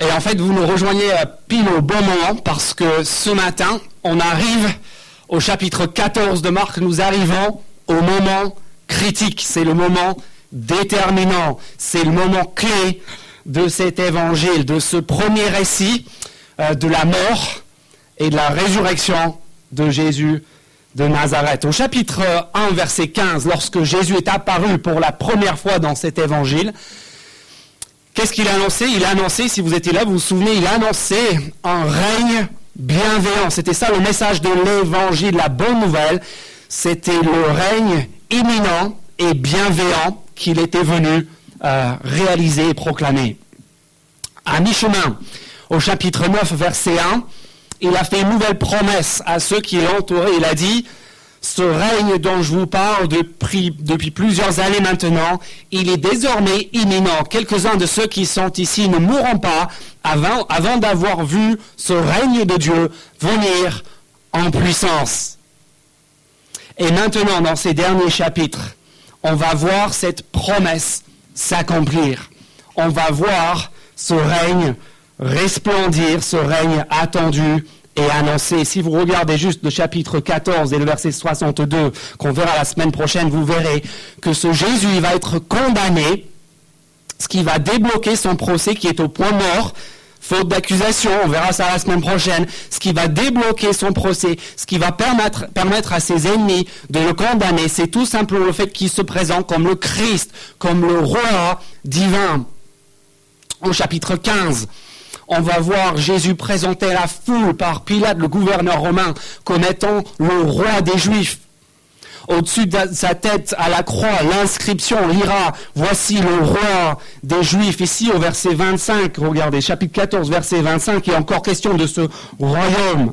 Et en fait, vous nous rejoignez pile au bon moment parce que ce matin, on arrive au chapitre 14 de Marc. Nous arrivons au moment critique. C'est le moment déterminant. C'est le moment clé de cet évangile, de ce premier récit euh, de la mort et de la résurrection de Jésus de Nazareth. Au chapitre 1, verset 15, lorsque Jésus est apparu pour la première fois dans cet évangile, Qu'est-ce qu'il a annoncé? Il a annoncé, si vous étiez là, vous vous souvenez, il a annoncé un règne bienveillant. C'était ça le message de l'évangile, la bonne nouvelle. C'était le règne imminent et bienveillant qu'il était venu euh, réaliser et proclamer. À mi-chemin, au chapitre 9, verset 1, il a fait une nouvelle promesse à ceux qui l'entouraient. Il a dit, ce règne dont je vous parle depuis, plusieurs années maintenant, il est désormais imminent. Quelques-uns de ceux qui sont ici ne mourront pas avant d'avoir vu ce règne de Dieu venir en puissance. Et maintenant, dans ces derniers chapitres, on va voir cette promesse s'accomplir. On va voir ce règne resplendir, ce règne attendu et annoncé. Si vous regardez juste le chapitre 14 et le verset 62 qu'on verra la semaine prochaine, vous verrez que ce Jésus il va être condamné, ce qui va débloquer son procès qui est au point mort, faute d'accusation, on verra ça la semaine prochaine, ce qui va débloquer son procès, ce qui va permettre, permettre à ses ennemis de le condamner, c'est tout simplement le fait qu'il se présente comme le Christ, comme le roi divin. Au chapitre 15, on va voir Jésus présenter la foule par Pilate, le gouverneur romain, comme étant le roi des Juifs. Au-dessus de sa tête, à la croix, l'inscription lira Voici le roi des Juifs. Ici, au verset 25, regardez, chapitre 14, verset 25, il est encore question de ce royaume.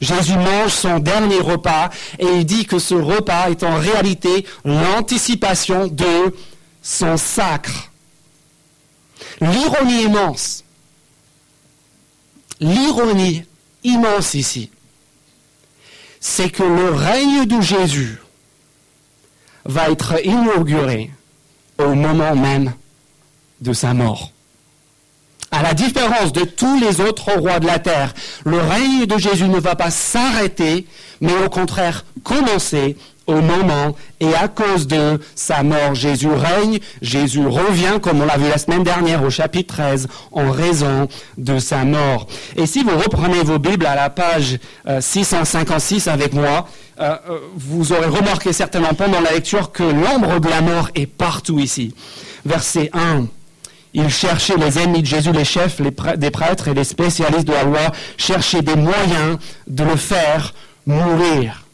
Jésus mange son dernier repas et il dit que ce repas est en réalité l'anticipation de son sacre. L'ironie immense l'ironie immense ici, c'est que le règne de Jésus va être inauguré au moment même de sa mort. À la différence de tous les autres rois de la terre, le règne de Jésus ne va pas s'arrêter, mais au contraire commencer au moment et à cause de sa mort. Jésus règne, Jésus revient, comme on l'a vu la semaine dernière au chapitre 13, en raison de sa mort. Et si vous reprenez vos Bibles à la page 656 euh, avec moi, euh, euh, vous aurez remarqué certainement pendant la lecture que l'ombre de la mort est partout ici. Verset 1. Il cherchait les ennemis de Jésus, les chefs des prêtres et les spécialistes de la loi, cherchaient des moyens de le faire mourir.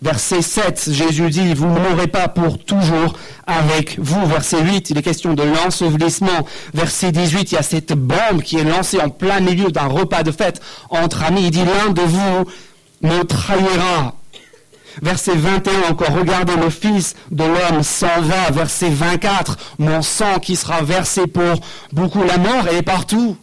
Verset 7, Jésus dit, vous ne mourrez pas pour toujours avec vous. Verset 8, il est question de l'ensevelissement. Verset 18, il y a cette bombe qui est lancée en plein milieu d'un repas de fête entre amis. Il dit, l'un de vous me trahira. Verset 21 encore, regardez le Fils de l'homme s'en va. Verset 24, mon sang qui sera versé pour beaucoup. La mort, est partout.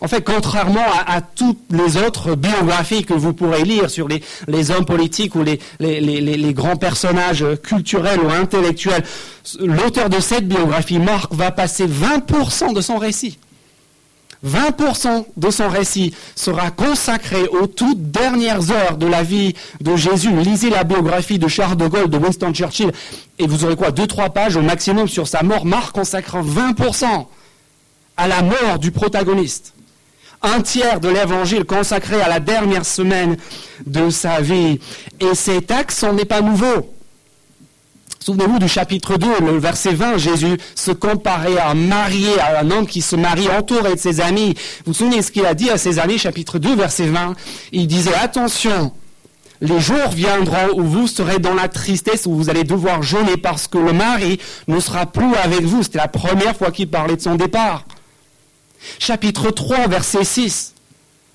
En fait, contrairement à, toutes les autres biographies que vous pourrez lire sur les, hommes politiques ou les, les, grands personnages culturels ou intellectuels, l'auteur de cette biographie, Marc, va passer 20% de son récit. 20% de son récit sera consacré aux toutes dernières heures de la vie de Jésus. Lisez la biographie de Charles de Gaulle, de Winston Churchill, et vous aurez quoi? Deux, trois pages au maximum sur sa mort. Marc consacre 20% à la mort du protagoniste un tiers de l'évangile consacré à la dernière semaine de sa vie. Et cet accent n'est pas nouveau. Souvenez-vous du chapitre 2, le verset 20, Jésus se comparait à un marié, à un homme qui se marie entouré de ses amis. Vous vous souvenez ce qu'il a dit à ses amis, chapitre 2, verset 20 Il disait, attention, les jours viendront où vous serez dans la tristesse, où vous allez devoir jeûner parce que le mari ne sera plus avec vous. C'était la première fois qu'il parlait de son départ. Chapitre 3, verset 6.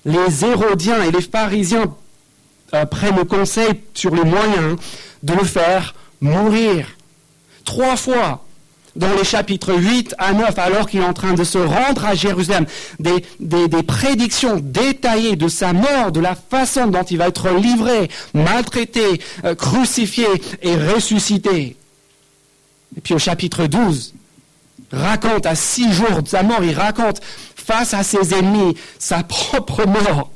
Les Hérodiens et les pharisiens euh, prennent conseil sur les moyens de le faire mourir. Trois fois, dans les chapitres 8 à 9, alors qu'il est en train de se rendre à Jérusalem, des, prédictions détaillées de sa mort, de la façon dont il va être livré, maltraité, euh, crucifié et ressuscité. Et puis au chapitre 12, raconte à six jours de sa mort, il raconte face à ses ennemis sa propre mort,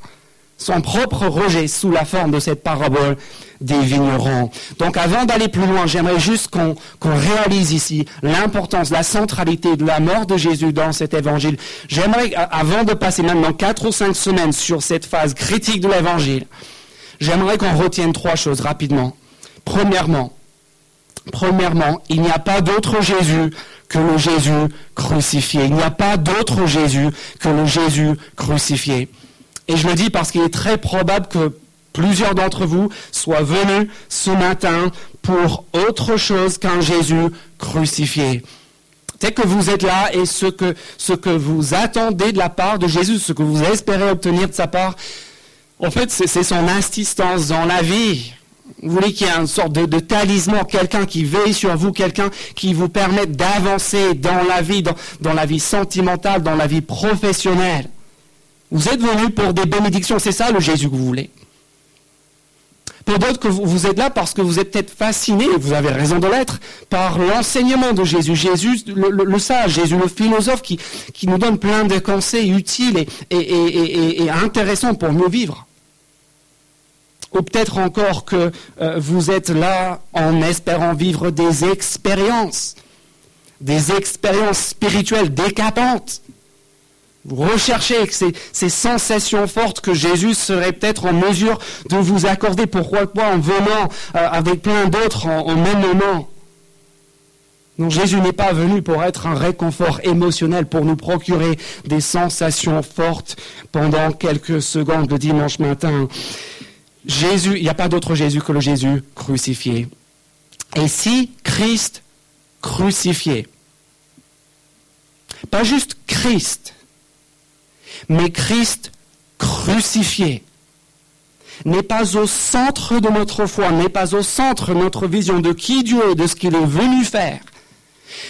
son propre rejet sous la forme de cette parabole des vignerons. Donc avant d'aller plus loin, j'aimerais juste qu'on réalise ici l'importance, la centralité de la mort de Jésus dans cet évangile. J'aimerais, avant de passer maintenant quatre ou cinq semaines sur cette phase critique de l'évangile, j'aimerais qu'on retienne trois choses rapidement. Premièrement, premièrement, il n'y a pas d'autre Jésus que le Jésus crucifié. Il n'y a pas d'autre Jésus que le Jésus crucifié. Et je le dis parce qu'il est très probable que plusieurs d'entre vous soient venus ce matin pour autre chose qu'un Jésus crucifié. Peut-être que vous êtes là et ce que, vous attendez de la part de Jésus, ce que vous espérez obtenir de sa part, en fait, c'est son insistance dans la vie. Vous voulez qu'il y ait une sorte de, talisman, quelqu'un qui veille sur vous, quelqu'un qui vous permette d'avancer dans la vie, dans la vie sentimentale, dans la vie professionnelle. Vous êtes venu pour des bénédictions, c'est ça le Jésus que vous voulez? Pour d'autres, que vous, êtes là parce que vous êtes peut-être fasciné, vous avez raison de l'être, par l'enseignement de Jésus. Jésus, le, sage, Jésus, le philosophe qui, nous donne plein de conseils utiles et, et, intéressants pour mieux vivre. Ou peut-être encore que euh, vous êtes là en espérant vivre des expériences, des expériences spirituelles décapantes recherchez ces, sensations fortes que Jésus serait peut-être en mesure de vous accorder. Pourquoi pas en venant euh, avec plein d'autres en, même moment Non, Jésus n'est pas venu pour être un réconfort émotionnel, pour nous procurer des sensations fortes pendant quelques secondes le dimanche matin. Jésus, il n'y a pas d'autre Jésus que le Jésus crucifié. Et si Christ crucifié, pas juste Christ, mais Christ crucifié n'est pas au centre de notre foi, n'est pas au centre de notre vision de qui Dieu est, de ce qu'il est venu faire.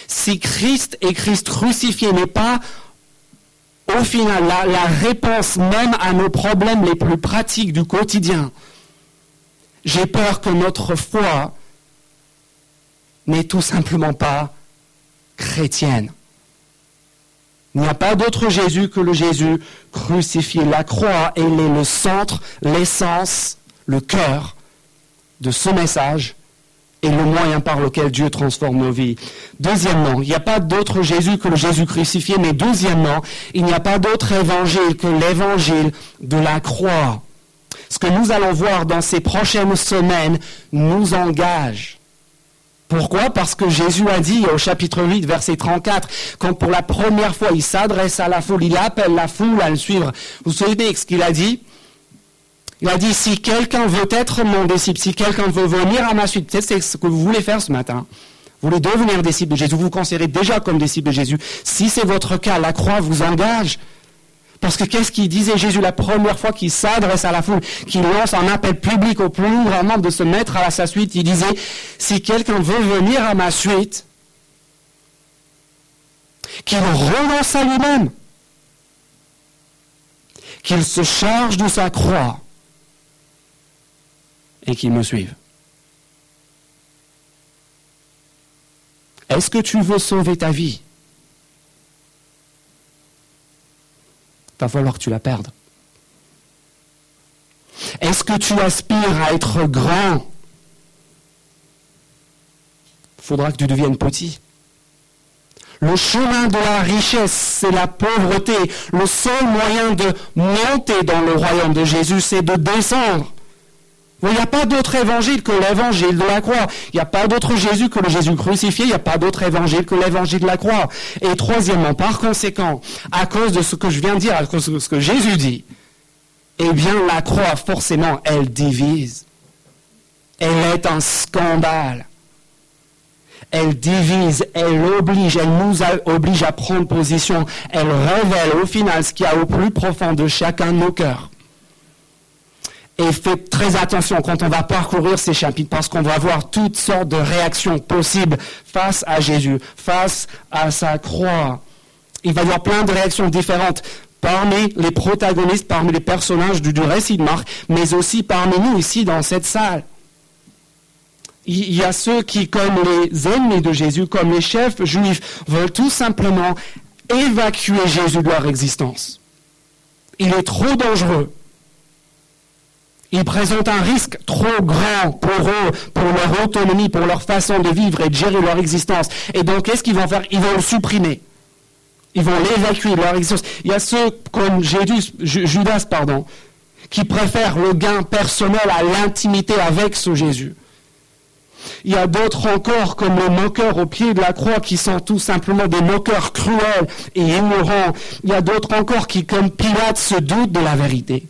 Si Christ et Christ crucifié n'est pas au final la, la, réponse même à nos problèmes les plus pratiques du quotidien, j'ai peur que notre foi n'est tout simplement pas chrétienne. Il n'y a pas d'autre Jésus que le Jésus crucifié. La croix, elle est le centre, l'essence, le cœur de ce message et le moyen par lequel Dieu transforme nos vies. Deuxièmement, il n'y a pas d'autre Jésus que le Jésus crucifié, mais deuxièmement, il n'y a pas d'autre évangile que l'évangile de la croix. Ce que nous allons voir dans ces prochaines semaines nous engage pourquoi? Parce que Jésus a dit au chapitre 8, verset 34, quand pour la première fois il s'adresse à la foule, il appelle la foule à le suivre. Vous vous souvenez ce qu'il a dit? Il a dit, si quelqu'un veut être mon disciple, si quelqu'un veut venir à ma suite, c'est ce que vous voulez faire ce matin. Vous voulez devenir disciple de Jésus, vous vous considérez déjà comme disciple de Jésus. Si c'est votre cas, la croix vous engage. Parce que qu'est-ce qu'il disait Jésus la première fois qu'il s'adresse à la foule, qu'il lance un appel public au plus grand nombre de se mettre à sa suite Il disait, si quelqu'un veut venir à ma suite, qu'il renonce à lui-même, qu'il se charge de sa croix et qu'il me suive. Est-ce que tu veux sauver ta vie? Va falloir que tu la perdes. Est-ce que tu aspires à être grand? Faudra que tu deviennes petit. Le chemin de la richesse, c'est la pauvreté. Le seul moyen de monter dans le royaume de Jésus, c'est de descendre. Il n'y a pas d'autre évangile que l'évangile de la croix. Il n'y a pas d'autre Jésus que le Jésus crucifié. Il n'y a pas d'autre évangile que l'évangile de la croix. Et troisièmement, par conséquent, à cause de ce que je viens de dire, à cause de ce que Jésus dit, eh bien, la croix, forcément, elle divise. Elle est un scandale. Elle divise, elle oblige, elle nous oblige à prendre position. Elle révèle au final ce qu'il y a au plus profond de chacun de nos cœurs. Et faites très attention quand on va parcourir ces chapitres parce qu'on va voir toutes sortes de réactions possibles face à Jésus, face à sa croix. Il va y avoir plein de réactions différentes parmi les protagonistes, parmi les personnages du, récit de Marc, mais aussi parmi nous ici dans cette salle. Il y a ceux qui, comme les ennemis de Jésus, comme les chefs juifs, veulent tout simplement évacuer Jésus de leur existence. Il est trop dangereux. Il présente un risque trop grand pour eux, pour leur autonomie, pour leur façon de vivre et de gérer leur existence. Et donc, qu'est-ce qu'ils vont faire? Ils vont le supprimer. Ils vont l'évacuer de leur existence. Il y a ceux comme Judas, qui préfèrent le gain personnel à l'intimité avec ce Jésus. Il y a d'autres encore, comme les moqueurs au pied de la croix, qui sont tout simplement des moqueurs cruels et ignorants. Il y a d'autres encore qui, comme Pilate, se doutent de la vérité.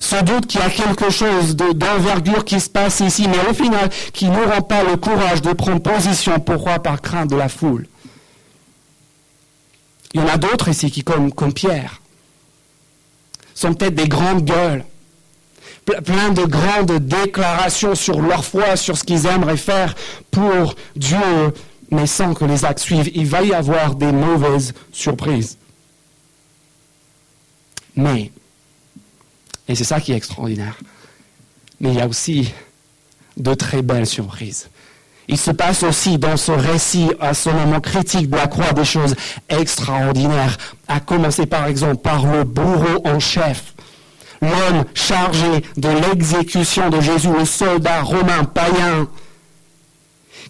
Se doutent qu'il y a quelque chose d'envergure qui se passe ici, mais au final, qui n'auront pas le courage de prendre position. Pourquoi? Par crainte de la foule. Il y en a d'autres ici qui, comme, comme Pierre, sont peut-être des grandes gueules, plein de grandes déclarations sur leur foi, sur ce qu'ils aimeraient faire pour Dieu, mais sans que les actes suivent. Il va y avoir des mauvaises surprises. Mais, et c'est ça qui est extraordinaire, mais il y a aussi de très belles surprises. Il se passe aussi dans ce récit, à ce moment critique de la croix, des choses extraordinaires, à commencer par exemple par le bourreau en chef, l'homme chargé de l'exécution de Jésus, le soldat romain païen,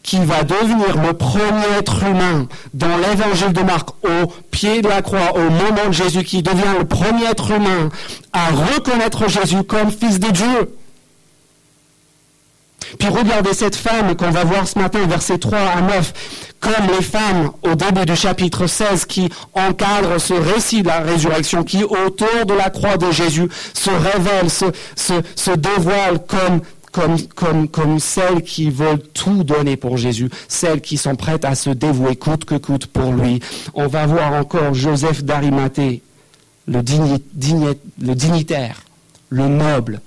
qui va devenir le premier être humain dans l'évangile de Marc au pied de la croix, au moment de Jésus, qui devient le premier être humain à reconnaître Jésus comme fils de Dieu. Puis regardez cette femme qu'on va voir ce matin, versets 3 à 9, comme les femmes au début du chapitre 16 qui encadrent ce récit de la résurrection, qui autour de la croix de Jésus se révèlent, se, se, dévoilent comme comme, celles qui veulent tout donner pour Jésus, celles qui sont prêtes à se dévouer coûte que coûte pour lui. On va voir encore Joseph d'Arimathée, le dignitaire, le noble,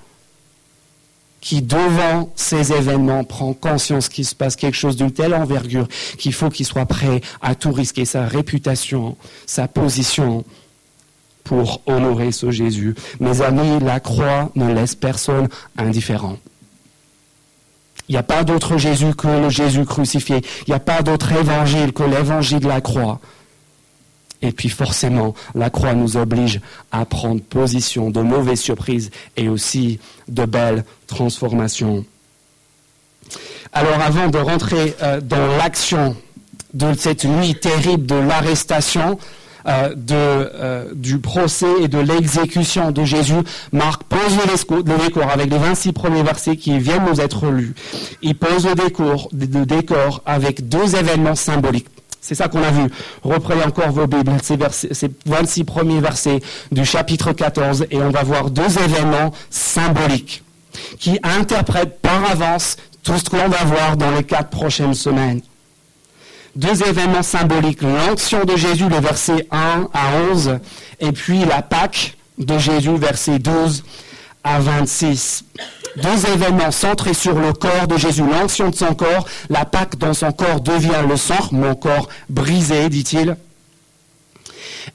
qui, devant ces événements, prend conscience qu'il se passe quelque chose d'une telle envergure qu'il faut qu'il soit prêt à tout risquer, sa réputation, sa position, pour honorer ce Jésus. Mes amis, la croix ne laisse personne indifférent. Il n'y a pas d'autre Jésus que le Jésus crucifié. Il n'y a pas d'autre évangile que l'évangile de la croix. Et puis forcément, la croix nous oblige à prendre position de mauvaises surprises et aussi de belles transformations. Alors avant de rentrer euh, dans l'action de cette nuit terrible de l'arrestation, euh, euh, du procès et de l'exécution de Jésus, Marc pose le décor, avec les 26 premiers versets qui viennent nous être lus. Il pose le décor, avec deux événements symboliques. C'est ça qu'on a vu. Reprenez encore vos Bibles, ces, 26 premiers versets du chapitre 14, et on va voir deux événements symboliques qui interprètent par avance tout ce que l'on va voir dans les quatre prochaines semaines. Deux événements symboliques, l'onction de Jésus, le verset 1 à 11, et puis la Pâque de Jésus, verset 12 à 26 deux événements centrés sur le corps de Jésus, l'onction de son corps, la Pâque dans son corps devient le sang, mon corps brisé, dit-il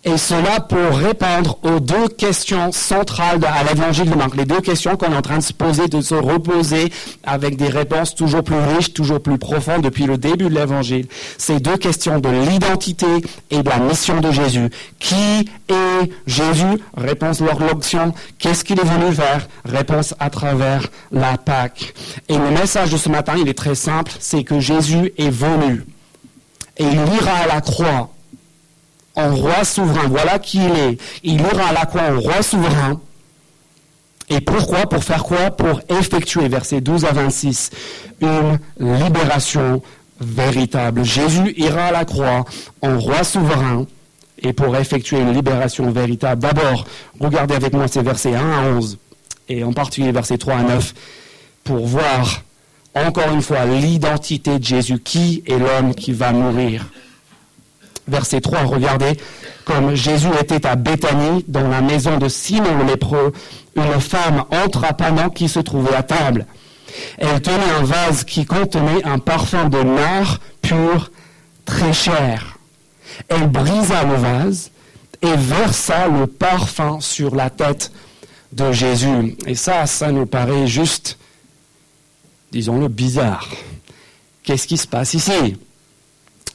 et cela pour répondre aux deux questions centrales à l'évangile de Marc. Les deux questions qu'on est en train de se poser, de se reposer avec des réponses toujours plus riches, toujours plus profondes depuis le début de l'évangile. Ces deux questions de l'identité et de la mission de Jésus. Qui est Jésus? Réponse lors l'option. Qu'est-ce qu'il est venu faire? Réponse à travers la Pâque. Et le message de ce matin, il est très simple, c'est que Jésus est venu. Et il ira à la croix en roi souverain. Voilà qui il est. Il ira à la croix en roi souverain. Et pourquoi? Pour faire quoi? Pour effectuer, versets 12 à 26, une libération véritable. Jésus ira à la croix en roi souverain et pour effectuer une libération véritable. D'abord, regardez avec moi ces versets 1 à 11 et en particulier versets 3 à 9 pour voir encore une fois l'identité de Jésus. Qui est l'homme qui va mourir? Verset 3, regardez, comme Jésus était à Béthanie, dans la maison de Simon le lépreux, une femme entre à Panant qui se trouvait à table. Elle tenait un vase qui contenait un parfum de nard pur, très cher. Elle brisa le vase et versa le parfum sur la tête de Jésus. Et ça, ça nous paraît juste disons-le, bizarre. Qu'est-ce qui se passe ici?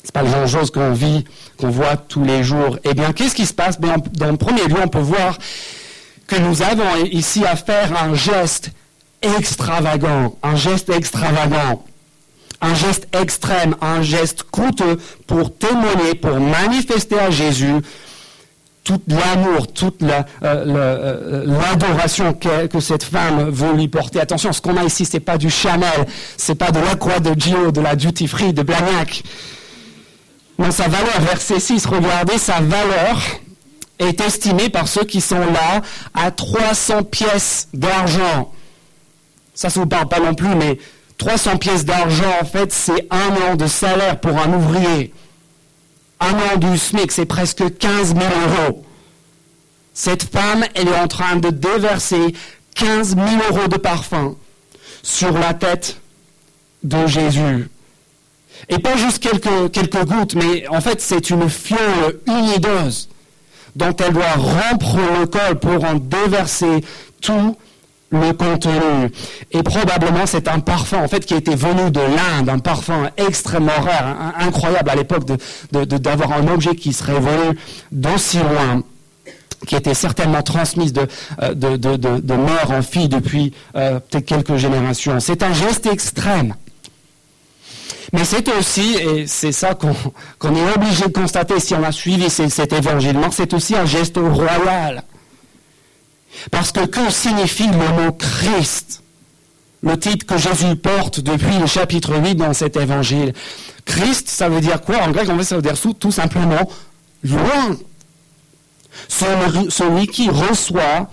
C'est pas le genre de choses qu'on vit, qu'on voit tous les jours. Eh bien, qu'est-ce qui se passe? Dans le premier lieu, on peut voir que nous avons ici à faire un geste extravagant, un geste extravagant, un geste extrême, un geste coûteux pour témoigner, pour manifester à Jésus tout l'amour, toute euh, euh, l'adoration que, cette femme veut lui porter. Attention, ce qu'on a ici, c'est pas du Chanel, c'est pas de la croix de Gio, de la duty free, de Blagnac. Non, sa valeur, verset 6, regardez, sa valeur est estimée par ceux qui sont là à 300 pièces d'argent. Ça ne vous parle pas non plus, mais 300 pièces d'argent, en fait, c'est un an de salaire pour un ouvrier. Un an du SMIC, c'est presque 15 000 euros. Cette femme, elle est en train de déverser 15 000 euros de parfum sur la tête de Jésus. Et pas juste quelques, quelques gouttes, mais en fait, c'est une fiole unideuse dont elle doit rompre le col pour en déverser tout le contenu. Et probablement c'est un parfum en fait qui était venu de l'Inde, un parfum extrêmement rare, incroyable à l'époque d'avoir un objet qui serait venu d'aussi loin qui était certainement transmise de, euh, de, mère en fille depuis euh, peut-être quelques générations. C'est un geste extrême. Mais c'est aussi, et c'est ça qu'on est obligé de constater si on a suivi cet évangile, c'est aussi un geste royal. Parce que que signifie le mot Christ? Le titre que Jésus porte depuis le chapitre 8 dans cet évangile. Christ, ça veut dire quoi? En grec, en fait, ça veut dire tout simplement loin. Celui qui reçoit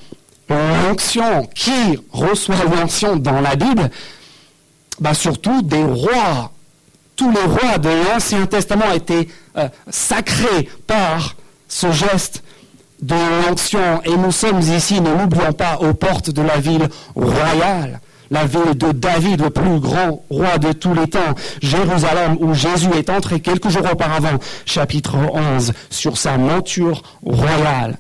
l'onction, qui reçoit l'onction dans la Bible, bah surtout des rois. Tous les rois de l'Ancien Testament étaient euh, sacrés par ce geste de l'onction. Et nous sommes ici, ne l'oublions pas, aux portes de la ville royale, la ville de David, le plus grand roi de tous les temps, Jérusalem, où Jésus est entré quelques jours auparavant, chapitre 11, sur sa monture royale,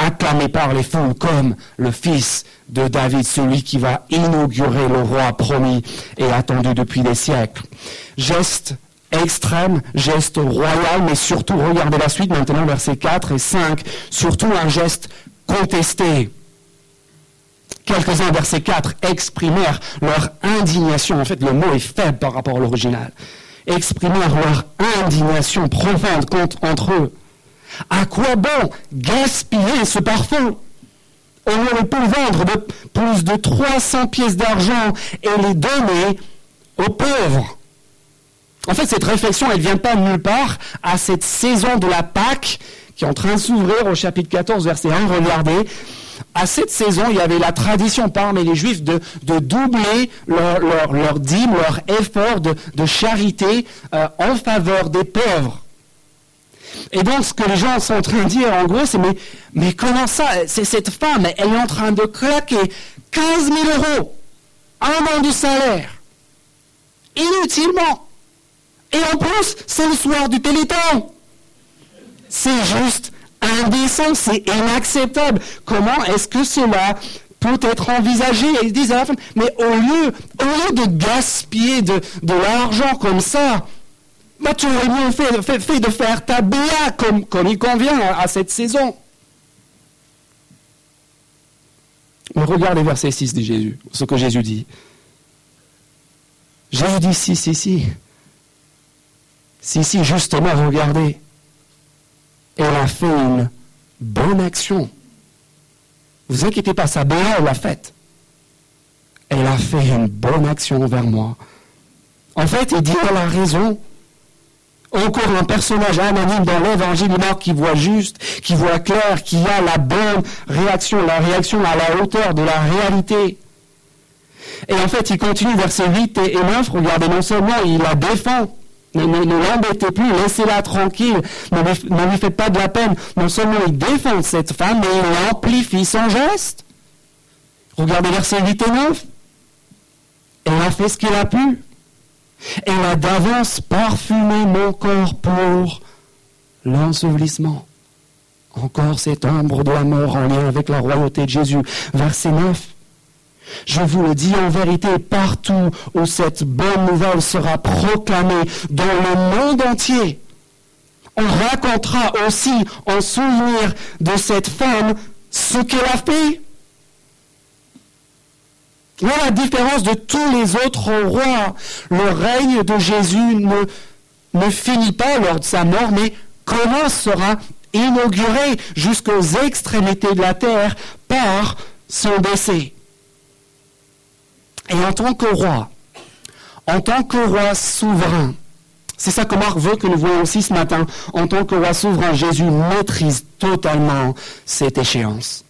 acclamé par les foules comme le fils de David, celui qui va inaugurer le roi promis et attendu depuis des siècles. Geste extrême, geste royal, mais surtout, regardez la suite maintenant, versets 4 et 5, surtout un geste contesté. Quelques-uns, verset 4, exprimèrent leur indignation. En fait, le mot est faible par rapport à l'original. Exprimèrent leur indignation profonde contre, entre eux. À quoi bon gaspiller ce parfum? On aurait pu vendre plus de 300 pièces d'argent et les donner aux pauvres. En fait, cette réflexion, elle ne vient pas nulle part à cette saison de la Pâque qui est en train de s'ouvrir au chapitre 14, verset 1. Regardez, à cette saison, il y avait la tradition parmi les Juifs de, doubler leur, leur, dîme, leur effort de, charité euh, en faveur des pauvres. Et donc, ce que les gens sont en train de dire, en gros, c'est mais, comment ça C'est cette femme, elle est en train de claquer 15 000 euros, un an de salaire, inutilement. Et en plus, c'est le soir du Téléthon. C'est juste indécent, c'est inacceptable. Comment est-ce que cela peut être envisagé? Ils disent mais au lieu, au lieu de gaspiller de, l'argent comme ça, bah, tu aurais mieux fait, de faire ta BA comme, comme il convient à, cette saison. Mais regarde les versets 6 de Jésus, ce que Jésus dit. Jésus dit si, si, si. Si, si, justement, regardez, elle a fait une bonne action. Vous inquiétez pas, sa béa, elle l'a faite. Elle a fait une bonne action envers moi. En fait, il dit, elle a raison. Encore un personnage anonyme dans l'évangile qui voit juste, qui voit clair, qui a la bonne réaction, la réaction à la hauteur de la réalité. Et en fait, il continue verset 8 et 9, regardez, non seulement il la défend, ne, l'embêtez plus, laissez-la tranquille, ne lui, faites pas de la peine. Non seulement il défend cette femme, mais il amplifie son geste. Regardez versets 8 et 9. Elle a fait ce qu'elle a pu. Elle a d'avance parfumé mon corps pour l'ensevelissement. Encore cette ombre de la mort en lien avec la royauté de Jésus. Verset 9. Je vous le dis en vérité, partout où cette bonne nouvelle sera proclamée dans le monde entier, on racontera aussi en souvenir de cette femme ce qu'elle a fait. Voilà la différence de tous les autres rois. Le règne de Jésus ne, ne finit pas lors de sa mort, mais commence, sera inauguré jusqu'aux extrémités de la terre par son décès. Et en tant que roi, en tant que roi souverain, c'est ça que Marc veut que nous voyons aussi ce matin. En tant que roi souverain, Jésus maîtrise totalement cette échéance.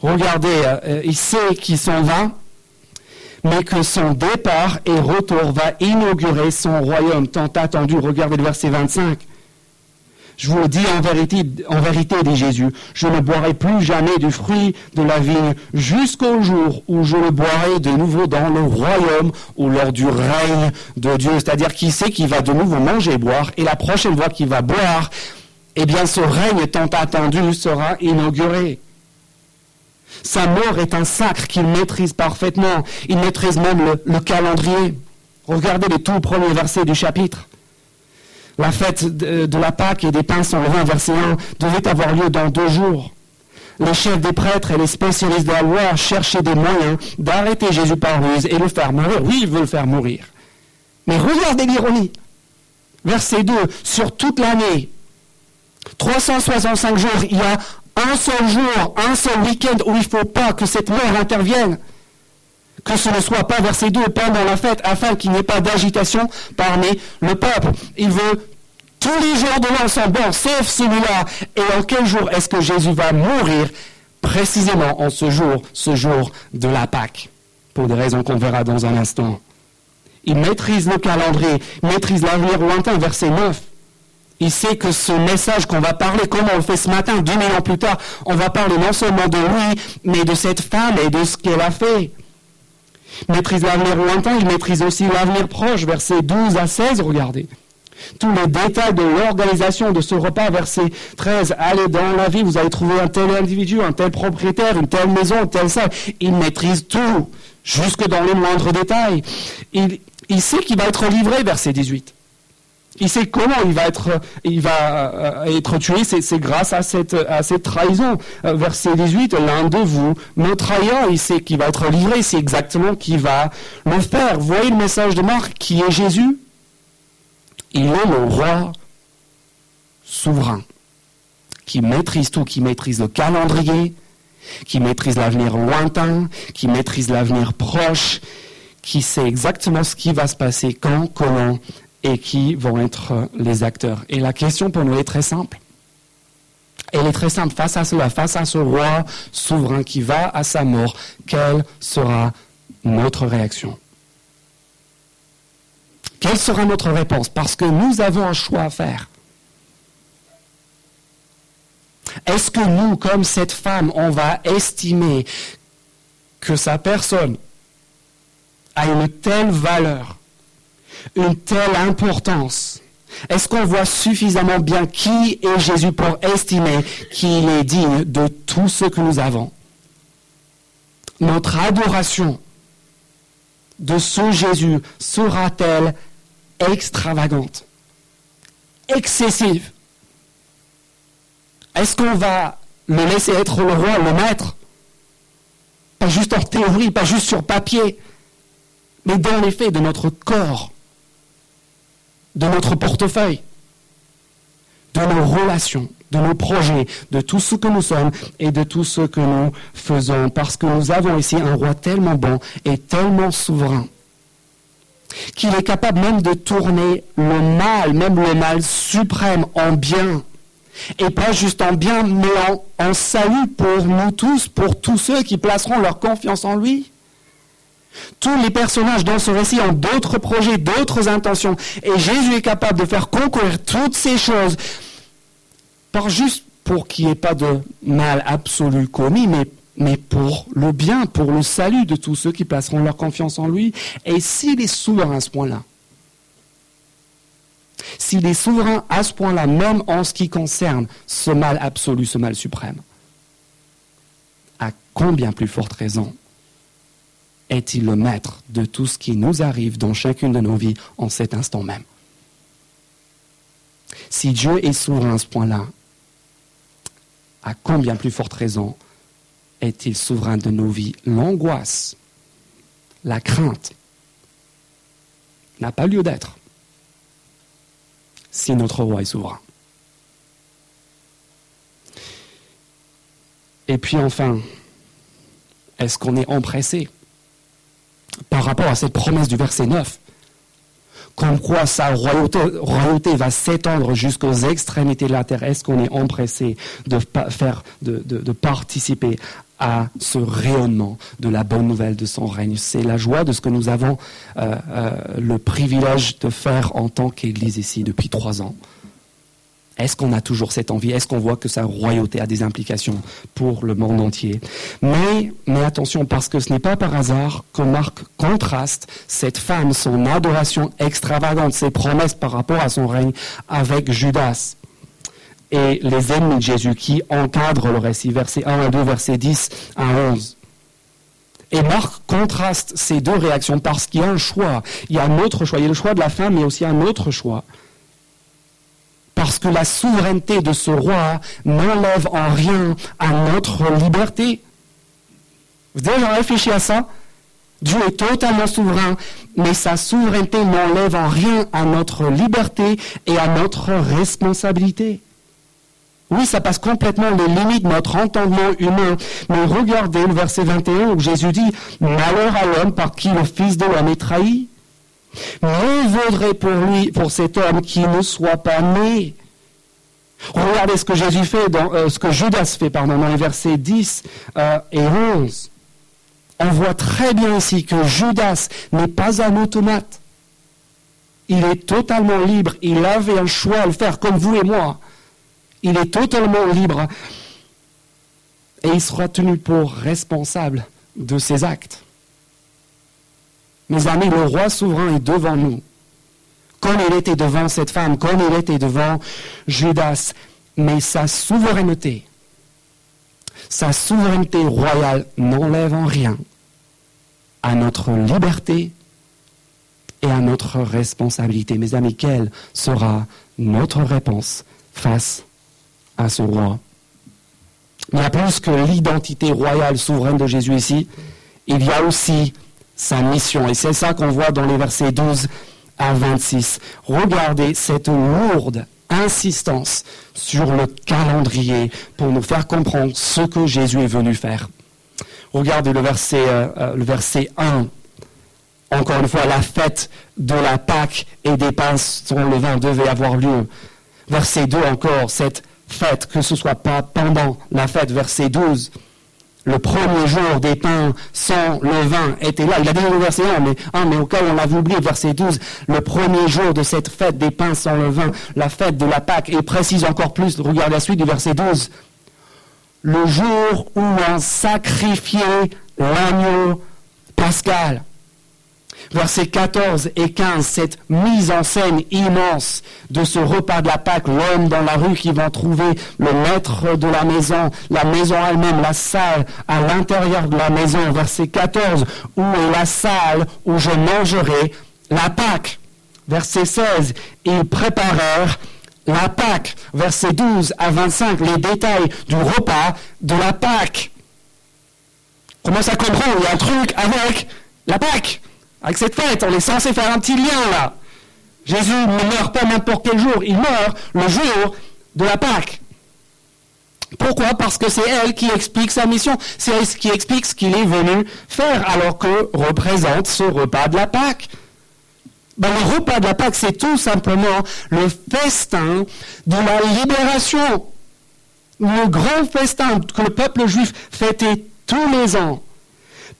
Regardez, euh, il sait qu'il s'en va, mais que son départ et retour va inaugurer son royaume tant attendu. Regardez le verset 25. Je vous le dis en vérité, dit Jésus, je ne boirai plus jamais du fruit de la vigne jusqu'au jour où je le boirai de nouveau dans le royaume ou lors du règne de Dieu. C'est-à-dire qui sait qu'il va de nouveau manger et boire? Et la prochaine fois qu'il va boire, eh bien ce règne tant attendu sera inauguré. Sa mort est un sacre qu'il maîtrise parfaitement. Il maîtrise même le, le calendrier. Regardez les tout premiers versets du chapitre. La fête de, la Pâque et des pains sans levain, verset 1, devait avoir lieu dans deux jours. Les chefs des prêtres et les spécialistes de la loi cherchaient des moyens d'arrêter Jésus par ruse et le faire mourir. Oui, ils veulent le faire mourir. Mais regardez l'ironie. Verset 2, sur toute l'année, 365 jours, il y a un seul jour, un seul week-end où il ne faut pas que cette mort intervienne que ce ne soit pas verset 2 pendant la fête, afin qu'il n'y ait pas d'agitation parmi le peuple. Il veut tous les jours de l'an sont bons, sauf celui-là. Et en quel jour est-ce que Jésus va mourir Précisément en ce jour, ce jour de la Pâque, pour des raisons qu'on verra dans un instant. Il maîtrise le calendrier, maîtrise l'avenir lointain, verset 9. Il sait que ce message qu'on va parler, comme on le fait ce matin, 2000 ans plus tard, on va parler non seulement de lui, mais de cette femme et de ce qu'elle a fait. Il maîtrise l'avenir lointain, il maîtrise aussi l'avenir proche, versets 12 à 16, regardez. Tous les détails de l'organisation de ce repas, verset 13, allez dans la vie, vous allez trouver un tel individu, un tel propriétaire, une telle maison, une telle salle. Il maîtrise tout, jusque dans les moindres détails. Il, il sait qu'il va être livré, verset 18. Il sait comment il va être, euh, tué, c'est grâce à cette, à cette trahison. Euh, verset 18, l'un de vous me trahira, il sait qu'il va être livré, c'est exactement qui va le faire. Voyez le message de Marc, qui est Jésus Il est le roi souverain, qui maîtrise tout, qui maîtrise le calendrier, qui maîtrise l'avenir lointain, qui maîtrise l'avenir proche, qui sait exactement ce qui va se passer, quand, comment, et qui vont être les acteurs. Et la question pour nous est très simple. Elle est très simple. Face à cela, face à ce roi souverain qui va à sa mort, quelle sera notre réaction? Quelle sera notre réponse? Parce que nous avons un choix à faire. Est-ce que nous, comme cette femme, on va estimer que sa personne a une telle valeur une telle importance. Est-ce qu'on voit suffisamment bien qui est Jésus pour estimer qu'il est digne de tout ce que nous avons? Notre adoration de ce Jésus sera-t-elle extravagante, excessive? Est-ce qu'on va le laisser être le roi, le maître? Pas juste en théorie, pas juste sur papier, mais dans les faits de notre corps de notre portefeuille, de nos relations, de nos projets, de tout ce que nous sommes et de tout ce que nous faisons, parce que nous avons ici un roi tellement bon et tellement souverain qu'il est capable même de tourner le mal, même le mal suprême, en bien. Et pas juste en bien, mais en, en salut pour nous tous, pour tous ceux qui placeront leur confiance en lui. Tous les personnages dans ce récit ont d'autres projets, d'autres intentions. Et Jésus est capable de faire concourir toutes ces choses, pas juste pour qu'il n'y ait pas de mal absolu commis, mais, mais pour le bien, pour le salut de tous ceux qui placeront leur confiance en lui. Et s'il est souverain à ce point-là, s'il est souverain à ce point-là, même en ce qui concerne ce mal absolu, ce mal suprême, à combien plus forte raison est-il le maître de tout ce qui nous arrive dans chacune de nos vies en cet instant même? Si Dieu est souverain à ce point-là, à combien plus forte raison est-il souverain de nos vies? L'angoisse, la crainte n'a pas lieu d'être si notre roi est souverain. Et puis enfin, est-ce qu'on est empressé par rapport à cette promesse du verset 9 comme quoi sa royauté, va s'étendre jusqu'aux extrémités de la terre. Est-ce qu'on est empressé de, participer à ce rayonnement de la bonne nouvelle de son règne? C'est la joie de ce que nous avons euh, euh, le privilège de faire en tant qu'Église ici depuis trois ans. Est-ce qu'on a toujours cette envie? Est-ce qu'on voit que sa royauté a des implications pour le monde entier? Mais, attention, parce que ce n'est pas par hasard que Marc contraste cette femme, son adoration extravagante, ses promesses par rapport à son règne avec Judas et les ennemis de Jésus qui encadrent le récit, versets 1 à 2, versets 10 à 11. Et Marc contraste ces deux réactions parce qu'il y a un choix. Il y a un autre choix. Il y a le choix de la femme, mais aussi un autre choix parce que la souveraineté de ce roi n'enlève en rien à notre liberté. Vous avez déjà réfléchi à ça Dieu est totalement souverain, mais sa souveraineté n'enlève en rien à notre liberté et à notre responsabilité. Oui, ça passe complètement les limites de notre entendement humain. Mais regardez le verset 21 où Jésus dit, Malheur à l'homme par qui le Fils de l'homme est trahi. Mieux vaudrait pour lui, pour cet homme, qu'il ne soit pas né. Regardez ce que Jésus fait, dans, euh, ce que Judas fait, pardon, dans les versets 10 euh, et 11. On voit très bien ici que Judas n'est pas un automate. Il est totalement libre. Il avait un choix à le faire, comme vous et moi. Il est totalement libre. Et il sera tenu pour responsable de ses actes. Mes amis, le roi souverain est devant nous. Comme il était devant cette femme, comme il était devant Judas. Mais sa souveraineté, sa souveraineté royale n'enlève en rien à notre liberté et à notre responsabilité. Mes amis, quelle sera notre réponse face à ce roi? Il y a plus que l'identité royale souveraine de Jésus ici, il y a aussi sa mission. Et c'est ça qu'on voit dans les versets 12 à 26. Regardez cette lourde insistance sur le calendrier pour nous faire comprendre ce que Jésus est venu faire. Regardez le verset, euh, euh, le verset 1. Encore une fois, la fête de la Pâque et des pains sans levain devait avoir lieu. Verset 2 encore, cette fête, que ce soit pas pendant la fête, verset 12 le premier jour des pains sans levain était là. Il a dit au verset 1, mais, mais au cas où on l'avait oublié, verset 12, le premier jour de cette fête des pains sans levain, la fête de la Pâque, et précise encore plus, regarde la suite du verset 12, le jour où on sacrifiait l'agneau pascal versets 14 et 15, cette mise en scène immense de ce repas de la Pâque, l'homme dans la rue qui va trouver le maître de la maison, la maison elle-même, la salle à l'intérieur de la maison, verset 14, où est la salle où je mangerai la Pâque. Verset 16, ils préparèrent la Pâque. Verset 12 à 25, les détails du repas de la Pâque. Comment ça comprend? Il y a un truc avec la Pâque. Avec cette fête, on est censé faire un petit lien là. Jésus ne meurt pas n'importe quel jour, il meurt le jour de la Pâque. Pourquoi? Parce que c'est elle qui explique sa mission, c'est elle qui explique ce qu'il est venu faire, alors que représente ce repas de la Pâque. Ben, le repas de la Pâque, c'est tout simplement le festin de la libération. Le grand festin que le peuple juif fêtait tous les ans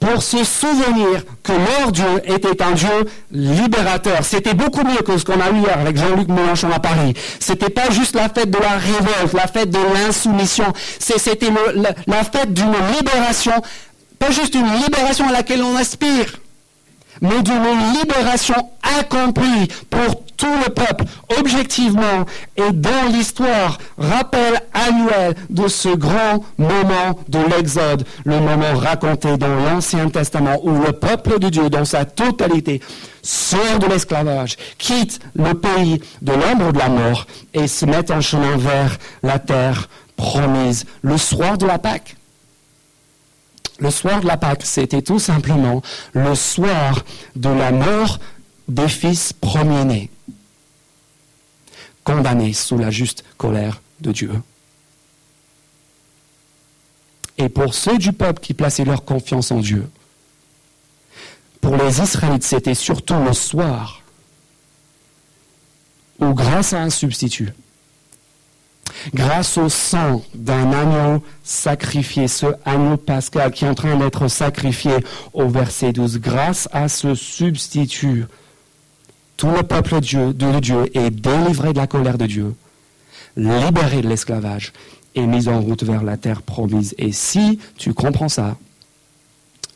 pour se souvenir que leur Dieu était un Dieu libérateur. C'était beaucoup mieux que ce qu'on a eu hier avec Jean-Luc Mélenchon à Paris. C'était pas juste la fête de la révolte, la fête de l'insoumission. C'était la fête d'une libération, pas juste une libération à laquelle on aspire, mais d'une libération accomplie pour tout le peuple, objectivement et dans l'histoire, rappel annuel de ce grand moment de l'Exode, le moment raconté dans l'Ancien Testament où le peuple de Dieu, dans sa totalité, sort de l'esclavage, quitte le pays de l'ombre de la mort et se met en chemin vers la terre promise le soir de la Pâque. Le soir de la Pâque, c'était tout simplement le soir de la mort des fils premiers-nés, condamnés sous la juste colère de Dieu. Et pour ceux du peuple qui plaçaient leur confiance en Dieu, pour les Israélites, c'était surtout le soir où, grâce à un substitut, grâce au sang d'un agneau sacrifié, ce agneau pascal qui est en train d'être sacrifié au verset 12, grâce à ce substitut, tout le peuple de Dieu, de Dieu est délivré de la colère de Dieu, libéré de l'esclavage et mis en route vers la terre promise. Et si tu comprends ça,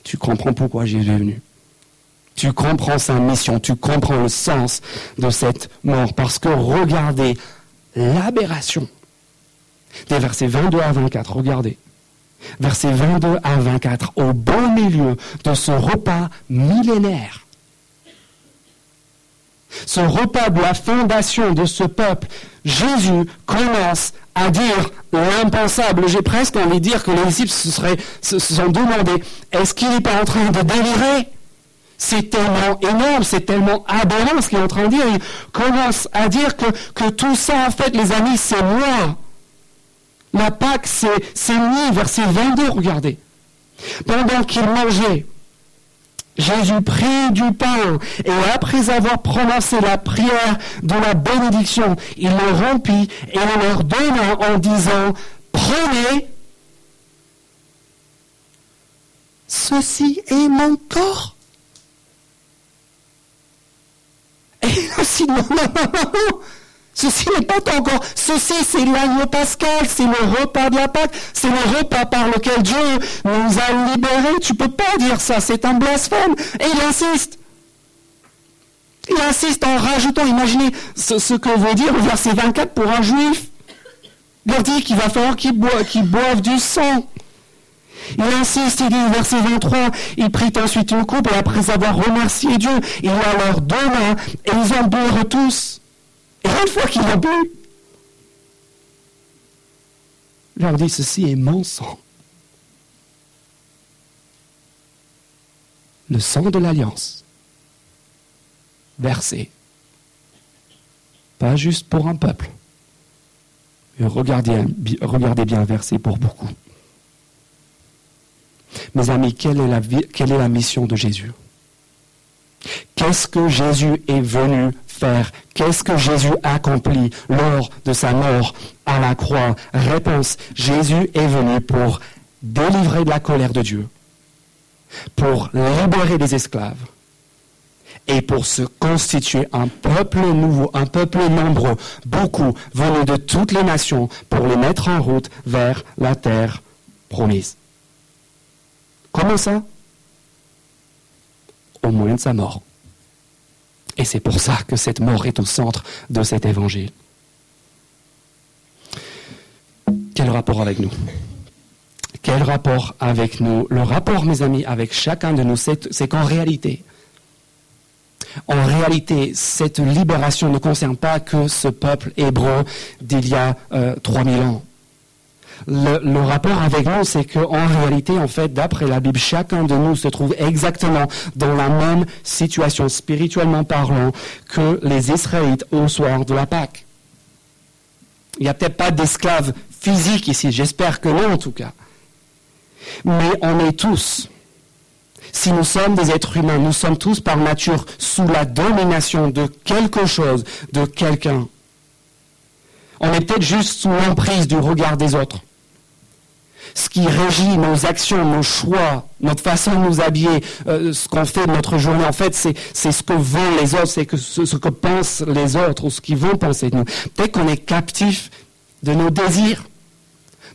tu comprends pourquoi Jésus est venu. Tu comprends sa mission, tu comprends le sens de cette mort, parce que regardez l'aberration des versets 22 à 24, regardez. Versets 22 à 24, au beau milieu de ce repas millénaire. Ce repas de la fondation de ce peuple, Jésus commence à dire l'impensable. J'ai presque envie de dire que les disciples se, sont demandé, est-ce qu'il n'est pas en train de délirer? C'est tellement énorme, c'est tellement aberrant ce qu'il est en train de dire. Il commence à dire que, que tout ça, en fait, les amis, c'est moi. La Pâque, c'est mis, verset 22, regardez. Pendant qu'il mangeait, Jésus prit du pain et après avoir prononcé la prière de la bénédiction, il le rompit et le leur donna en disant, prenez, ceci est mon corps. Et aussi, non, non, non, non, Ceci n'est pas encore. Ceci, c'est l'agneau pascal, c'est le repas de la Pâque, c'est le repas par lequel Dieu nous a libérés. Tu peux pas dire ça, c'est un blasphème. Et il insiste. Il insiste en rajoutant, imaginez ce, que veut dire le verset 24 pour un juif. Il leur dit qu'il va falloir qu'ils boivent, du sang. Il insiste, il dit verset 23, il prit ensuite une coupe et après avoir remercié Dieu, il a leurs deux mains et ils en boirent tous. Une fois qu'il a bu, il leur dit, ceci est mon sang. Le sang de l'alliance, versé, pas juste pour un peuple, regardez, bien versé pour beaucoup. Mes amis, quelle est la mission de Jésus? Qu'est-ce que Jésus est venu Qu'est-ce que Jésus accomplit lors de sa mort à la croix? Réponse, Jésus est venu pour délivrer de la colère de Dieu, pour libérer les esclaves et pour se constituer un peuple nouveau, un peuple nombreux, beaucoup venus de toutes les nations, pour les mettre en route vers la terre promise. Comment ça? Au moyen de sa mort. Et c'est pour ça que cette mort est au centre de cet évangile. Quel rapport avec nous? Quel rapport avec nous? Le rapport, mes amis, avec chacun de nous, c'est qu'en réalité, en réalité, cette libération ne concerne pas que ce peuple hébreu d'il y a 3000 euh, ans le, rapport avec nous, c'est qu'en réalité, en fait, d'après la Bible, chacun de nous se trouve exactement dans la même situation, spirituellement parlant, que les Israélites au soir de la Pâque. Il n'y a peut-être pas d'esclaves physiques ici, j'espère que non en tout cas. Mais on est tous, si nous sommes des êtres humains, nous sommes tous par nature sous la domination de quelque chose, de quelqu'un. On est peut-être juste sous l'emprise du regard des autres ce qui régit nos actions, nos choix, notre façon de nous habiller, euh, ce qu'on fait de notre journée, en fait, c'est, ce que vont les autres, c'est ce, que pensent les autres ou ce qu'ils vont penser de nous. Peut-être qu'on est captif de nos désirs,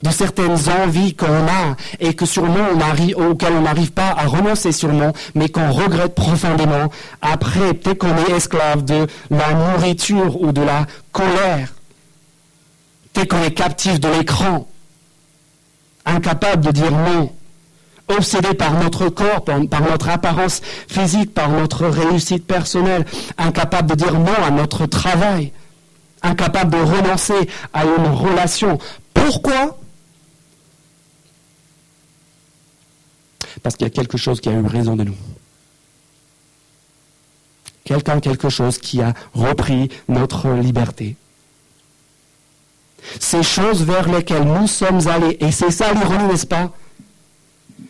de certaines envies qu'on a et que sûrement on auxquelles on n'arrive pas à renoncer sûrement, mais qu'on regrette profondément. Après, peut-être qu'on est esclave de la nourriture ou de la colère. Peut-être qu'on est captif de l'écran, incapable de dire non, obsédé par notre corps, par, par, notre apparence physique, par notre réussite personnelle, incapable de dire non à notre travail, incapable de renoncer à une relation. Pourquoi? Parce qu'il y a quelque chose qui a eu raison de nous. Quelqu'un, quelque chose qui a repris notre liberté. Ces choses vers lesquelles nous sommes allés, et c'est ça l'ironie, n'est-ce pas?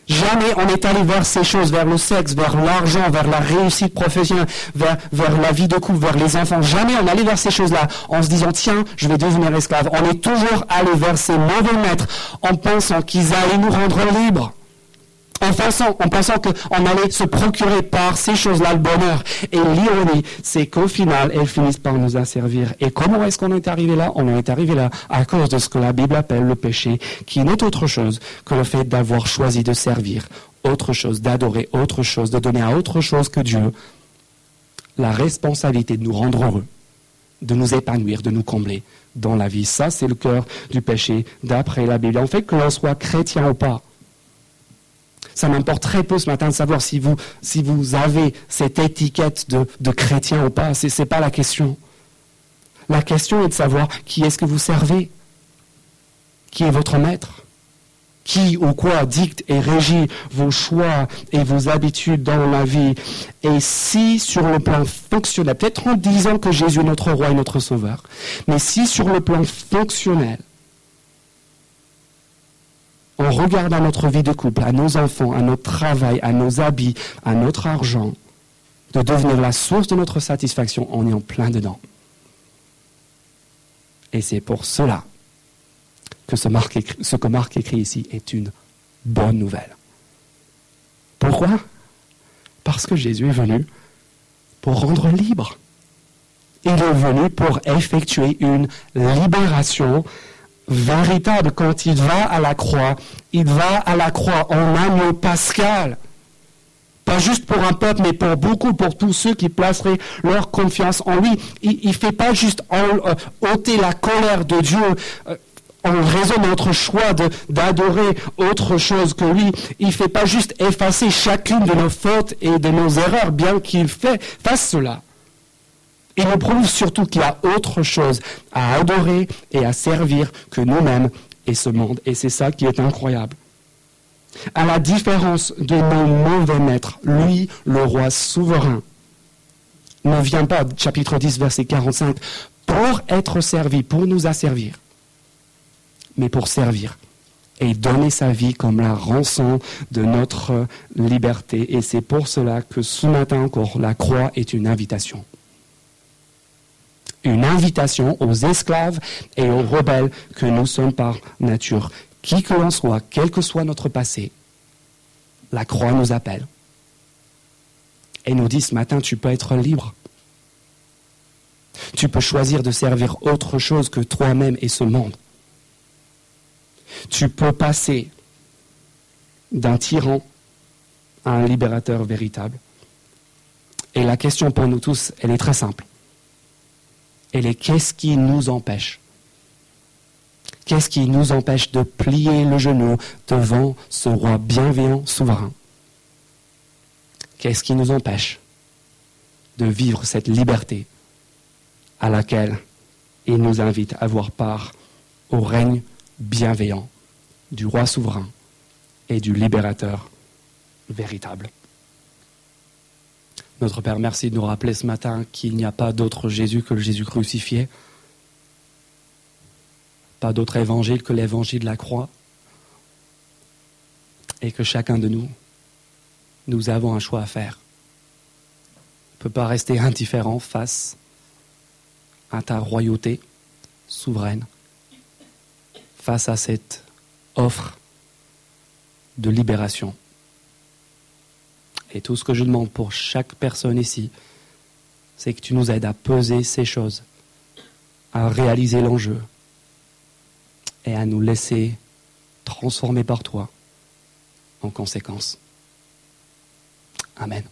Jamais on est allé vers ces choses, vers le sexe, vers l'argent, vers la réussite professionnelle, vers, vers la vie de couple, vers les enfants. Jamais on allait vers ces choses-là en se disant, tiens, je vais devenir esclave. On est toujours allé vers ces mauvais maîtres en pensant qu'ils allaient nous rendre libres en pensant, en pensant qu'on allait se procurer par ces choses-là le bonheur. Et l'ironie, c'est qu'au final, elles finissent par nous asservir. Et comment est-ce qu'on est arrivé là? On est arrivé là à cause de ce que la Bible appelle le péché, qui n'est autre chose que le fait d'avoir choisi de servir autre chose, d'adorer autre chose, de donner à autre chose que Dieu la responsabilité de nous rendre heureux, de nous épanouir, de nous combler dans la vie. Ça, c'est le cœur du péché d'après la Bible. En fait, que l'on soit chrétien ou pas, ça m'importe très peu ce matin de savoir si vous, si vous avez cette étiquette de, de chrétien ou pas. Ce n'est pas la question. La question est de savoir qui est-ce que vous servez Qui est votre maître Qui ou quoi dicte et régit vos choix et vos habitudes dans la vie Et si sur le plan fonctionnel, peut-être en disant que Jésus est notre roi et notre sauveur, mais si sur le plan fonctionnel, on regarde à notre vie de couple, à nos enfants, à notre travail, à nos habits, à notre argent, de devenir la source de notre satisfaction, on est en plein dedans. Et c'est pour cela que ce, ce que Marc écrit ici est une bonne nouvelle. Pourquoi? Parce que Jésus est venu pour rendre libre. Il est venu pour effectuer une libération véritable quand il va à la croix. Il va à la croix en agneau pascal. Pas juste pour un peuple, mais pour beaucoup, pour tous ceux qui placeraient leur confiance en lui. Il ne fait pas juste euh, ôter la colère de Dieu euh, en raison de notre choix d'adorer autre chose que lui. Il ne fait pas juste effacer chacune de nos fautes et de nos erreurs, bien qu'il fasse cela. Il nous prouve surtout qu'il y a autre chose à adorer et à servir que nous-mêmes et ce monde. Et c'est ça qui est incroyable. À la différence de nos mauvais maîtres, lui, le roi souverain, ne vient pas, chapitre 10, verset 45, pour être servi, pour nous asservir, mais pour servir et donner sa vie comme la rançon de notre liberté. Et c'est pour cela que ce matin encore, la croix est une invitation une invitation aux esclaves et aux rebelles que nous sommes par nature. Qui que l'on soit, quel que soit notre passé, la croix nous appelle et nous dit ce matin, tu peux être libre. Tu peux choisir de servir autre chose que toi-même et ce monde. Tu peux passer d'un tyran à un libérateur véritable. Et la question pour nous tous, elle est très simple elle est qu'est-ce qui nous empêche? Qu'est-ce qui nous empêche de plier le genou devant ce roi bienveillant, souverain? Qu'est-ce qui nous empêche de vivre cette liberté à laquelle il nous invite à avoir part au règne bienveillant du roi souverain et du libérateur véritable? Notre Père, merci de nous rappeler ce matin qu'il n'y a pas d'autre Jésus que le Jésus crucifié, pas d'autre évangile que l'évangile de la croix, et que chacun de nous, nous avons un choix à faire. On ne peut pas rester indifférent face à ta royauté souveraine, face à cette offre de libération. Et tout ce que je demande pour chaque personne ici, c'est que tu nous aides à peser ces choses, à réaliser l'enjeu et à nous laisser transformé par toi en conséquence. Amen.